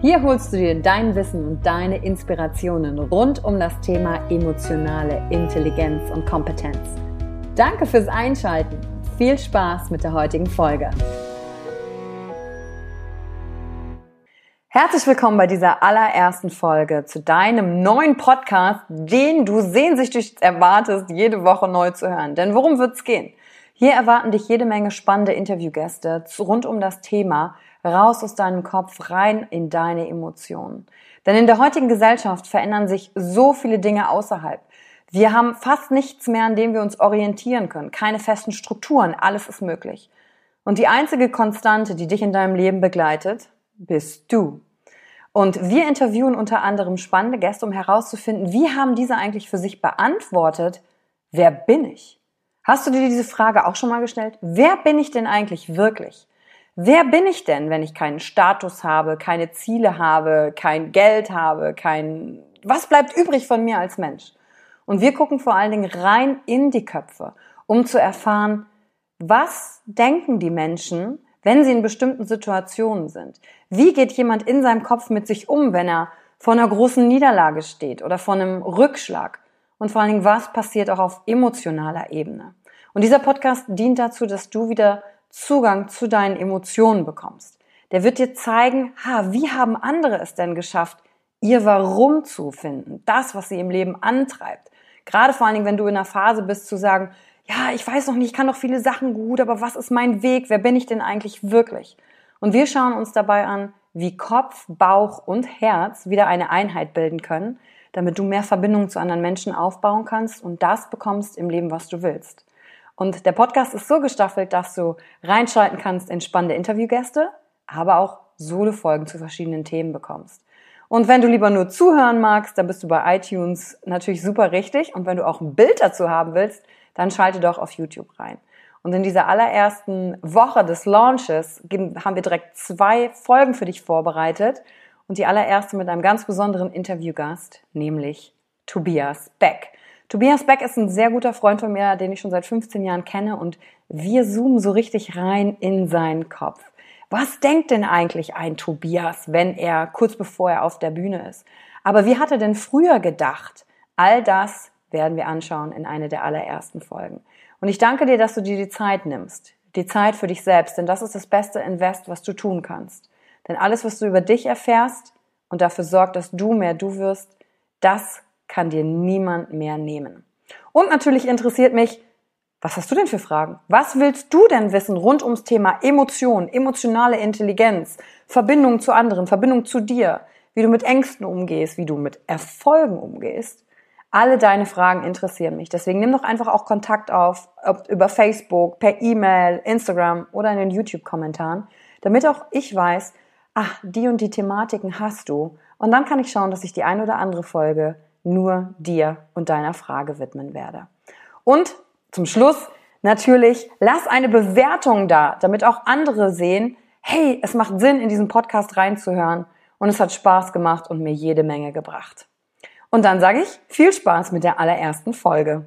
Hier holst du dir dein Wissen und deine Inspirationen rund um das Thema emotionale Intelligenz und Kompetenz. Danke fürs Einschalten. Viel Spaß mit der heutigen Folge. Herzlich willkommen bei dieser allerersten Folge zu deinem neuen Podcast, den du sehnsüchtig erwartest, jede Woche neu zu hören. Denn worum wird's gehen? Hier erwarten dich jede Menge spannende Interviewgäste rund um das Thema raus aus deinem Kopf, rein in deine Emotionen. Denn in der heutigen Gesellschaft verändern sich so viele Dinge außerhalb. Wir haben fast nichts mehr, an dem wir uns orientieren können. Keine festen Strukturen, alles ist möglich. Und die einzige Konstante, die dich in deinem Leben begleitet, bist du. Und wir interviewen unter anderem spannende Gäste, um herauszufinden, wie haben diese eigentlich für sich beantwortet, wer bin ich? Hast du dir diese Frage auch schon mal gestellt? Wer bin ich denn eigentlich wirklich? Wer bin ich denn, wenn ich keinen Status habe, keine Ziele habe, kein Geld habe, kein, was bleibt übrig von mir als Mensch? Und wir gucken vor allen Dingen rein in die Köpfe, um zu erfahren, was denken die Menschen, wenn sie in bestimmten Situationen sind? Wie geht jemand in seinem Kopf mit sich um, wenn er vor einer großen Niederlage steht oder vor einem Rückschlag? Und vor allen Dingen, was passiert auch auf emotionaler Ebene? Und dieser Podcast dient dazu, dass du wieder Zugang zu deinen Emotionen bekommst. Der wird dir zeigen, ha, wie haben andere es denn geschafft, ihr Warum zu finden, das, was sie im Leben antreibt. Gerade vor allen Dingen, wenn du in einer Phase bist, zu sagen, ja, ich weiß noch nicht, ich kann doch viele Sachen gut, aber was ist mein Weg? Wer bin ich denn eigentlich wirklich? Und wir schauen uns dabei an, wie Kopf, Bauch und Herz wieder eine Einheit bilden können, damit du mehr Verbindung zu anderen Menschen aufbauen kannst und das bekommst im Leben, was du willst. Und der Podcast ist so gestaffelt, dass du reinschalten kannst in spannende Interviewgäste, aber auch Solo-Folgen zu verschiedenen Themen bekommst. Und wenn du lieber nur zuhören magst, dann bist du bei iTunes natürlich super richtig. Und wenn du auch ein Bild dazu haben willst, dann schalte doch auf YouTube rein. Und in dieser allerersten Woche des Launches haben wir direkt zwei Folgen für dich vorbereitet. Und die allererste mit einem ganz besonderen Interviewgast, nämlich Tobias Beck. Tobias Beck ist ein sehr guter Freund von mir, den ich schon seit 15 Jahren kenne und wir zoomen so richtig rein in seinen Kopf. Was denkt denn eigentlich ein Tobias, wenn er kurz bevor er auf der Bühne ist? Aber wie hat er denn früher gedacht? All das werden wir anschauen in einer der allerersten Folgen. Und ich danke dir, dass du dir die Zeit nimmst. Die Zeit für dich selbst, denn das ist das beste Invest, was du tun kannst. Denn alles, was du über dich erfährst und dafür sorgt, dass du mehr du wirst, das kann dir niemand mehr nehmen. Und natürlich interessiert mich, was hast du denn für Fragen? Was willst du denn wissen rund ums Thema Emotion, emotionale Intelligenz, Verbindung zu anderen, Verbindung zu dir, wie du mit Ängsten umgehst, wie du mit Erfolgen umgehst, Alle deine Fragen interessieren mich. Deswegen nimm doch einfach auch Kontakt auf, ob über Facebook, per E-Mail, Instagram oder in den YouTube-Kommentaren, damit auch ich weiß, ach, die und die Thematiken hast du. Und dann kann ich schauen, dass ich die ein oder andere Folge nur dir und deiner Frage widmen werde. Und zum Schluss natürlich, lass eine Bewertung da, damit auch andere sehen, hey, es macht Sinn, in diesen Podcast reinzuhören und es hat Spaß gemacht und mir jede Menge gebracht. Und dann sage ich viel Spaß mit der allerersten Folge.